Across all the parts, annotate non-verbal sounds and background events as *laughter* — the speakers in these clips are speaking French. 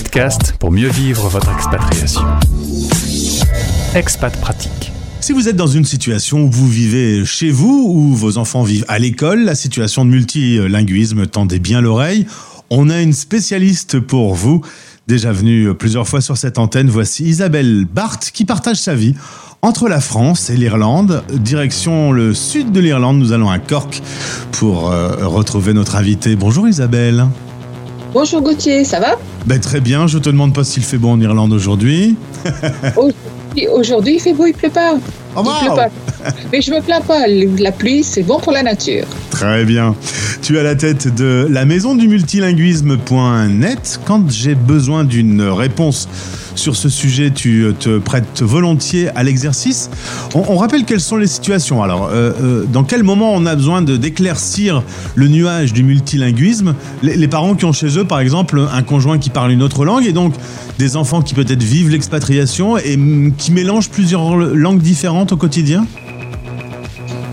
podcast pour mieux vivre votre expatriation. Expat Pratique. Si vous êtes dans une situation où vous vivez chez vous, ou vos enfants vivent à l'école, la situation de multilinguisme tendez bien l'oreille, on a une spécialiste pour vous. Déjà venue plusieurs fois sur cette antenne, voici Isabelle Barthes qui partage sa vie entre la France et l'Irlande. Direction le sud de l'Irlande, nous allons à Cork pour euh, retrouver notre invité. Bonjour Isabelle. Bonjour Gauthier, ça va? Ben, Très bien, je te demande pas s'il fait beau en Irlande *laughs* aujourd'hui. aujourd'hui il fait beau, il pleut pas. Oh, il pleut pas. Mais je me plains pas, la pluie c'est bon pour la nature. Très bien. Tu as la tête de la maison du multilinguisme.net. Quand j'ai besoin d'une réponse sur ce sujet, tu euh, te prêtes volontiers à l'exercice. On, rappelle quelles sont les situations. Alors, euh, euh, dans quel moment on a besoin d'éclaircir le nuage du multilinguisme? Les, parents qui ont chez eux, par exemple, un conjoint qui parle une autre langue et donc des enfants qui peut-être vivent l'expatriation et mm, qui mélangent plusieurs langues différentes au quotidien?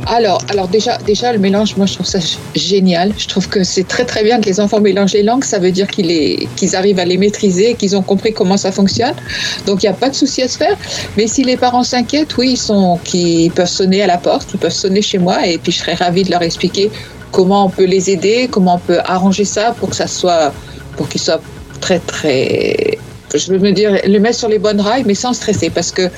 Alors, alors déjà, déjà le mélange, moi je trouve ça génial. Je trouve que c'est très très bien que les enfants mélangent les langues. Ça veut dire qu'ils arrivent à les maîtriser, qu'ils ont compris comment ça fonctionne. Donc il n'y a pas de souci à se faire. Mais si les parents s'inquiètent, oui, ils sont, qui peuvent sonner à la porte, ils peuvent sonner chez moi, et puis je serais ravie de leur expliquer comment on peut les aider, comment on peut arranger ça pour que ça soit, pour qu'ils soient très très je veux me dire, le mettre sur les bonnes rails, mais sans stresser, parce que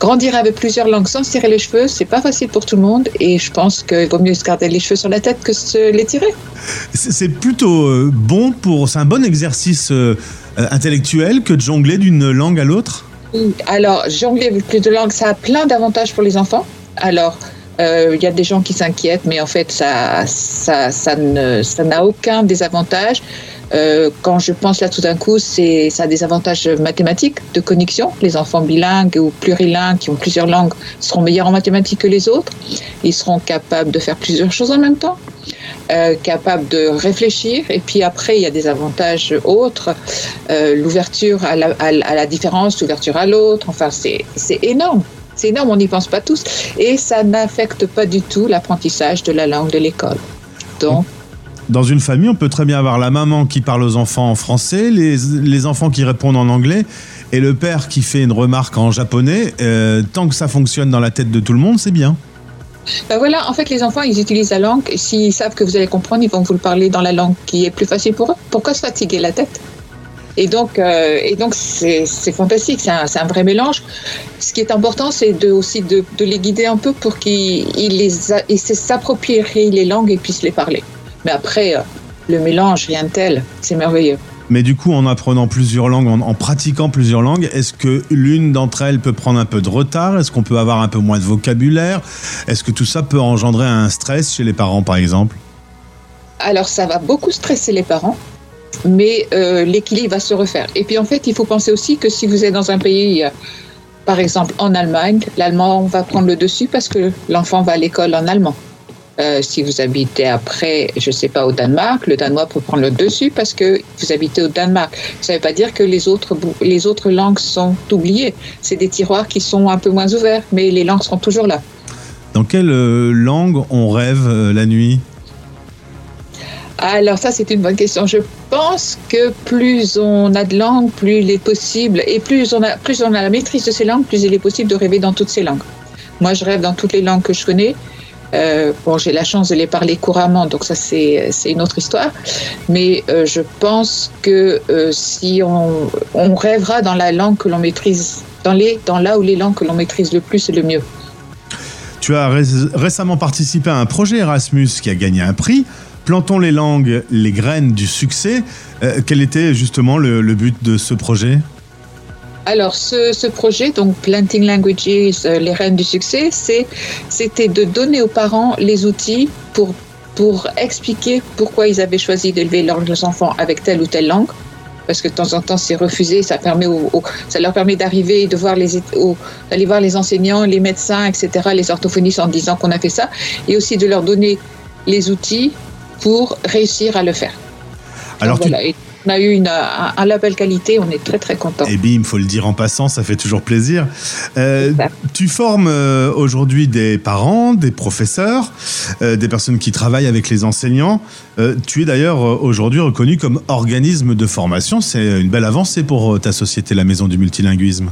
grandir avec plusieurs langues sans se tirer les cheveux, c'est pas facile pour tout le monde, et je pense qu'il vaut mieux se garder les cheveux sur la tête que se les tirer. C'est plutôt euh, bon pour, c'est un bon exercice euh, intellectuel que de jongler d'une langue à l'autre? Alors, jongler avec plus de langues, ça a plein d'avantages pour les enfants. Alors, euh, il y a des gens qui s'inquiètent, mais en fait, ça, ça, ça n'a aucun désavantage. Euh, quand je pense là tout d'un coup, c'est ça a des avantages mathématiques de connexion. Les enfants bilingues ou plurilingues qui ont plusieurs langues seront meilleurs en mathématiques que les autres. Ils seront capables de faire plusieurs choses en même temps, euh, capables de réfléchir. Et puis après, il y a des avantages autres, euh, l'ouverture à la, à, la, différence, l'ouverture à l'autre. Enfin, c'est énorme. C'est énorme, on n'y pense pas tous. Et ça n'affecte pas du tout l'apprentissage de la langue de l'école. Donc, dans une famille, on peut très bien avoir la maman qui parle aux enfants en français, les, les enfants qui répondent en anglais, et le père qui fait une remarque en japonais. Euh, tant que ça fonctionne dans la tête de tout le monde, c'est bien. Ben voilà, en fait, les enfants, ils utilisent la langue. S'ils savent que vous allez comprendre, ils vont vous le parler dans la langue qui est plus facile pour eux. Pourquoi se fatiguer la tête? Et donc, euh, et donc c'est, fantastique, c'est un, un, vrai mélange. Ce qui est important, c'est de, aussi de, de, les guider un peu pour qu'ils ils s'approprient les langues et puissent les parler. Mais après, euh, le mélange, rien de tel, c'est merveilleux. Mais du coup, en apprenant plusieurs langues, en, pratiquant plusieurs langues, est-ce que l'une d'entre elles peut prendre un peu de retard? Est-ce qu'on peut avoir un peu moins de vocabulaire? Est-ce que tout ça peut engendrer un stress chez les parents, par exemple? Alors, ça va beaucoup stresser les parents, mais euh, l'équilibre va se refaire. Et puis, en fait, il faut penser aussi que si vous êtes dans un pays, euh, par exemple en Allemagne, l'allemand va prendre le dessus parce que l'enfant va à l'école en allemand. Euh, si vous habitez après, je ne sais pas, au Danemark, le danois peut prendre le dessus parce que vous habitez au Danemark. Ça ne veut pas dire que les autres, les autres langues sont oubliées. C'est des tiroirs qui sont un peu moins ouverts, mais les langues seront toujours là. Dans quelle langue on rêve la nuit? Alors ça, c'est une bonne question. Je pense que plus on a de langues, plus il est possible, et plus on a, plus on a la maîtrise de ces langues, plus il est possible de rêver dans toutes ces langues. Moi, je rêve dans toutes les langues que je connais. Euh, bon, j'ai la chance de les parler couramment, donc ça c'est une autre histoire. Mais euh, je pense que euh, si on, on, rêvera dans la langue que l'on maîtrise, dans, les, dans là où les langues que l'on maîtrise le plus, c'est le mieux. Tu as récemment participé à un projet Erasmus qui a gagné un prix. Plantons les langues, les graines du succès. quel était justement le, but de ce projet? Alors, ce, projet, donc Planting Languages, euh, les reines du succès, c'était de donner aux parents les outils pour, pour expliquer pourquoi ils avaient choisi d'élever leurs enfants avec telle ou telle langue. Parce que de temps en temps, c'est refusé, ça, permet ça leur permet d'arriver, de d'aller voir les enseignants, les médecins, etc., les orthophonistes en disant qu'on a fait ça, et aussi de leur donner les outils pour réussir à le faire. Alors, on a eu une, un, label qualité, on est très très content. Et bim, il faut le dire en passant, ça fait toujours plaisir. Euh, tu formes euh, aujourd'hui des parents, des professeurs, euh, des personnes qui travaillent avec les enseignants. tu es d'ailleurs aujourd'hui reconnu comme organisme de formation. C'est une belle avancée pour ta société, la Maison du Multilinguisme.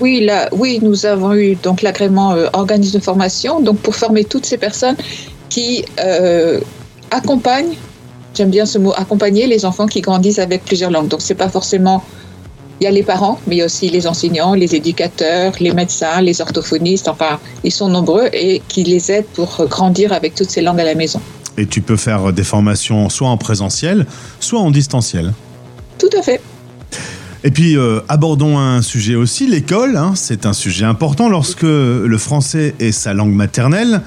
Oui, là, oui, nous avons eu donc l'agrément organisme de formation, donc pour former toutes ces personnes qui accompagnent j'aime bien ce mot, accompagner les enfants qui grandissent avec plusieurs langues. Donc, c'est pas forcément. Il y a les parents, mais aussi les enseignants, les éducateurs, les médecins, les orthophonistes, enfin, ils sont nombreux et qui les aident pour grandir avec toutes ces langues à la maison. Et tu peux faire des formations soit en présentiel, soit en distanciel. Tout à fait. Et puis, euh, abordons un sujet aussi, l'école. Hein. c'est un sujet important lorsque le français est sa langue maternelle.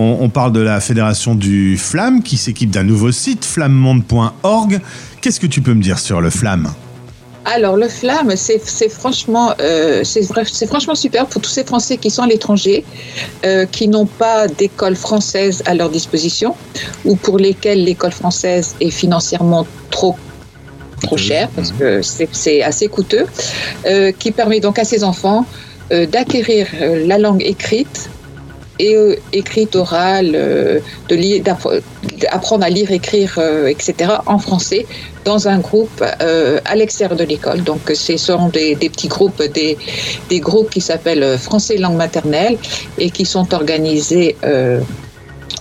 On, parle de la fédération du FLAM qui s'équipe d'un nouveau site, flammonde.org. Qu'est-ce que tu peux me dire sur le FLAM? Alors le FLAM, c'est franchement, euh, c'est franchement super pour tous ces Français qui sont à l'étranger, euh, qui n'ont pas d'école française à leur disposition, ou pour lesquels l'école française est financièrement trop trop chère parce que c'est assez coûteux, euh, qui permet donc à ces enfants d'acquérir la langue écrite et euh, écrite, orale, euh, d'apprendre à lire, écrire, euh, etc. en français dans un groupe à l'extérieur de l'école. Donc, ce sont des, petits groupes, des, des groupes qui s'appellent Français langue maternelle et qui sont organisés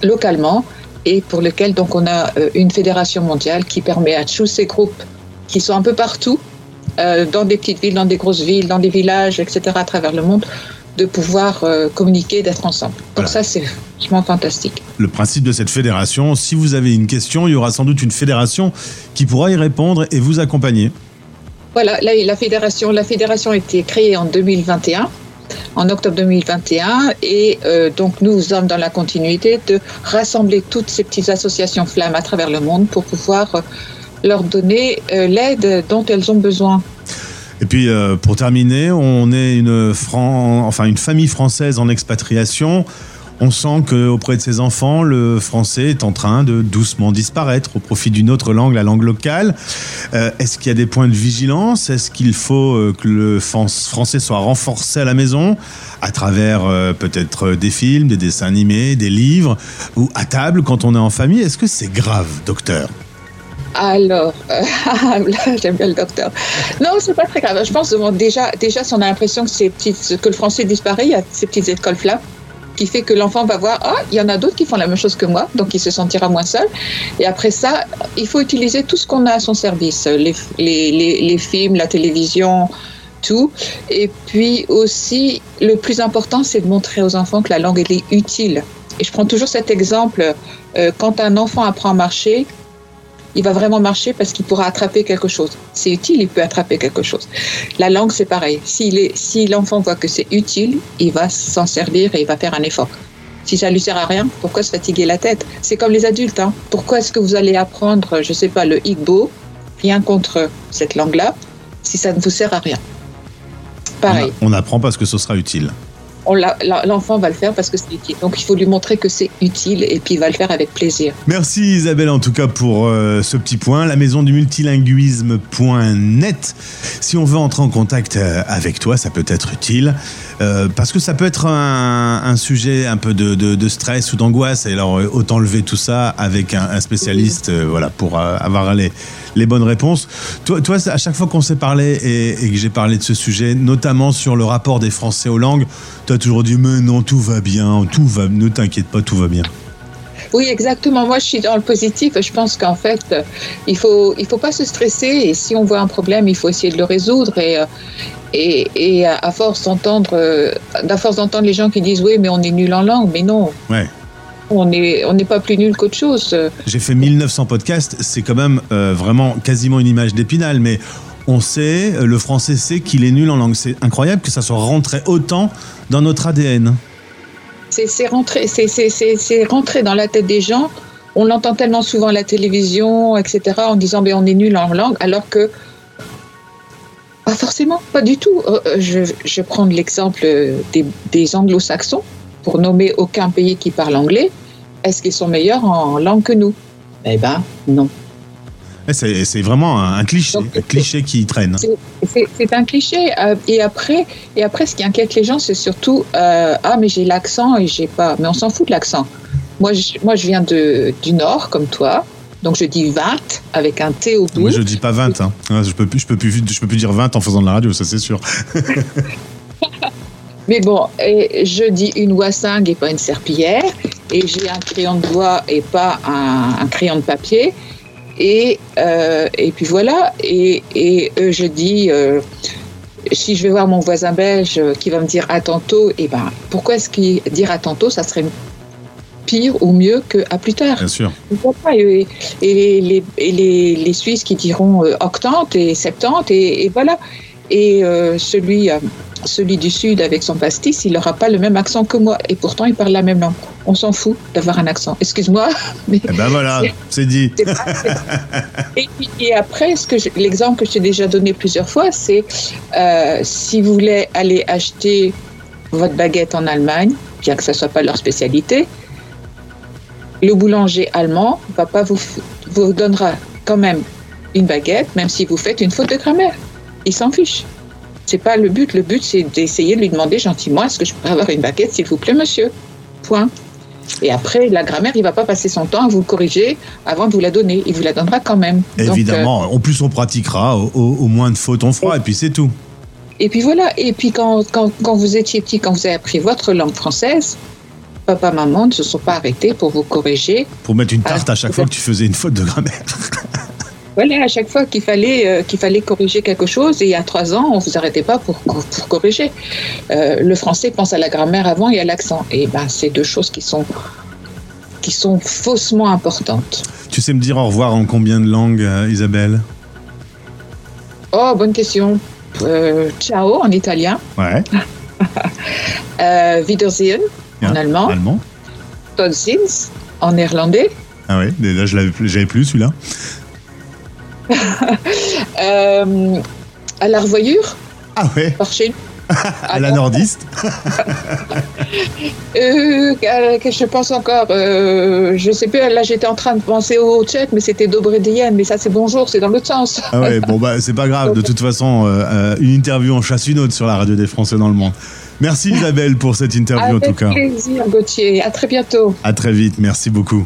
localement et pour lesquels donc on a une fédération mondiale qui permet à tous ces groupes qui sont un peu partout, dans des petites villes, dans des grosses villes, dans des villages, etc. à travers le monde, de pouvoir euh, communiquer, d'être ensemble. Donc ça, c'est vraiment fantastique. Le principe de cette fédération, si vous avez une question, il y aura sans doute une fédération qui pourra y répondre et vous accompagner. Voilà, la, fédération, la fédération a été créée en 2021 en octobre 2021 et euh, donc nous sommes dans la continuité de rassembler toutes ces petites associations flammes à travers le monde pour pouvoir euh, leur donner l'aide dont elles ont besoin. Et puis euh, pour terminer, on est une, famille française en expatriation. On sent qu'auprès de ses enfants, le français est en train de doucement disparaître au profit d'une autre langue, la langue locale. Euh, est-ce qu'il y a des points de vigilance? Est-ce qu'il faut euh, que le français soit renforcé à la maison à travers peut-être des films, des dessins animés, des livres ou à table quand on est en famille? Est-ce que c'est grave, docteur? Alors, euh, *laughs* j'aime bien le docteur. Non, c'est pas très grave. Je pense déjà, déjà, si on a l'impression que, que le français disparaît, il y a ces petites écoles flammes qui fait que l'enfant va voir, ah, il y en a d'autres qui font la même chose que moi, donc il se sentira moins seul. Et après ça, il faut utiliser tout ce qu'on a à son service, les, films, la télévision, tout. Et puis aussi, le plus important, c'est de montrer aux enfants que la langue, est utile. Et je prends toujours cet exemple, euh, quand un enfant apprend à marcher, il va vraiment marcher parce qu'il pourra attraper quelque chose. C'est utile, il peut attraper quelque chose. La langue, c'est pareil. Si l'enfant voit que c'est utile, il va s'en servir et il va faire un effort. Si ça lui sert à rien, pourquoi se fatiguer la tête? C'est comme les adultes. Hein. Pourquoi est-ce que vous allez apprendre, je sais pas, le Igbo, rien contre cette langue-là, si ça ne vous sert à rien? Pareil. On, on apprend parce que ce sera utile l'enfant va le faire parce que c'est utile. Donc il faut lui montrer que c'est utile et puis il va le faire avec plaisir. Merci Isabelle en tout cas pour euh, ce petit point. La maison du multilinguisme.net. Si on veut entrer en contact euh, avec toi, ça peut être utile. Euh, parce que ça peut être un, sujet un peu de, stress ou d'angoisse. Et alors, autant lever tout ça avec un, spécialiste, voilà, pour avoir les, bonnes réponses. Toi, à chaque fois qu'on s'est parlé et, que j'ai parlé de ce sujet, notamment sur le rapport des Français aux langues, tu as toujours dit mais non, tout va bien, tout va, ne t'inquiète pas, tout va bien. Oui, exactement. Moi, je suis dans le positif. Je pense qu'en fait, il faut, il faut pas se stresser. Et si on voit un problème, il faut essayer de le résoudre. Et, et, et à force d'entendre, à force d'entendre les gens qui disent oui, mais on est nul en langue, mais non. Ouais on n'est on pas plus nul qu'autre chose. J'ai fait 1900 podcasts, c'est quand même euh, vraiment quasiment une image d'épinal, mais on sait, euh, le français sait qu'il est nul en langue. C'est incroyable que ça soit rentré autant dans notre ADN. C'est rentré, rentré dans la tête des gens. On l'entend tellement souvent à la télévision, etc., en disant ben, on est nul en langue, alors que pas forcément, pas du tout. Euh, je, je prends l'exemple des, des anglo-saxons pour nommer aucun pays qui parle anglais, est-ce qu'ils sont meilleurs en langue que nous? Eh ben, non. Eh, C'est vraiment un, un cliché, Donc, un cliché qui traîne. C'est- un cliché. euh, et après, et après, ce qui inquiète les gens, c'est surtout euh, ah mais j'ai l'accent et j'ai pas. Mais on s'en fout de l'accent. Moi, je, moi, je viens de du nord comme toi, donc je dis 20 avec un T au bout. Moi, je dis pas 20. Hein. Je peux plus, je peux plus, je peux plus dire 20 en faisant de la radio, ça c'est sûr. *laughs* Mais bon, et je dis une wassingue et pas une serpillière, et j'ai un crayon de bois et pas un, un crayon de papier. Et, euh, et puis voilà, et, et euh, je dis, euh, si je vais voir mon voisin belge qui va me dire à tantôt, et ben pourquoi est-ce qu'il dire à tantôt, ça serait pire ou mieux que à plus tard Bien sûr. Et, les, les, et les, les Suisses qui diront octante et septante, et, et voilà. Et euh, celui, celui du Sud avec son pastis, il n'aura pas le même accent que moi. Et pourtant, il parle la même langue. On s'en fout d'avoir un accent. Excuse-moi, *laughs* mais Eh ben voilà, c'est dit. pas- *laughs* et, après, l'exemple que je t'ai déjà donné plusieurs fois, c'est euh, si vous voulez aller acheter votre baguette en Allemagne, bien que ce soit pas leur spécialité, le boulanger allemand va pas vous, vous donnera quand même une baguette, même si vous faites une faute de grammaire. Il s'en fiche. C'est pas le but. Le but, c'est d'essayer de lui demander gentiment est-ce que je pourrais avoir une baguette, s'il vous plaît, monsieur? Point. Et après, la grammaire, il va pas passer son temps à vous le corriger avant de vous la donner. Il vous la donnera quand même. Donc, euh, Évidemment, en plus on pratiquera, au, moins de fautes on fera, et puis c'est tout. Et puis voilà, et puis quand, quand, quand vous étiez petit, quand vous avez appris votre langue française, papa, maman ne se sont pas arrêtés pour vous corriger. Pour mettre une tarte Ah, à chaque fois que tu faisais une faute de grammaire. *laughs* Voilà, à chaque fois qu'il fallait, euh, qu'il fallait corriger quelque chose, et il y a trois ans, on vous arrêtait pas pour, pour corriger. Euh, le français pense à la grammaire avant et à l'accent. Et ben, c'est deux choses qui sont, qui sont faussement importantes. Tu sais me dire au revoir en combien de langues, euh, Isabelle? Oh, bonne question. Ciao en italien, Ouais. *laughs* Wiedersehen en allemand, Allemand tot ziens en néerlandais. Ah mais là je l'avais j'avais plus celui-là. *laughs* Euh, à la revoyure, Ah ouais, par chez nous. *laughs* à la nordiste. *laughs* Euh, je pense encore, euh, je sais plus, là j'étais en train de penser au tchèque, mais c'était Dobredien, mais ça c'est bonjour, c'est dans l'autre sens. Ah ouais, bon bah c'est pas grave, de toute façon, euh, une interview en chasse une autre sur la radio des Français dans le monde. Merci Isabelle pour cette interview en tout Avec cas. plaisir, Gauthier. À très bientôt. À très vite, merci beaucoup.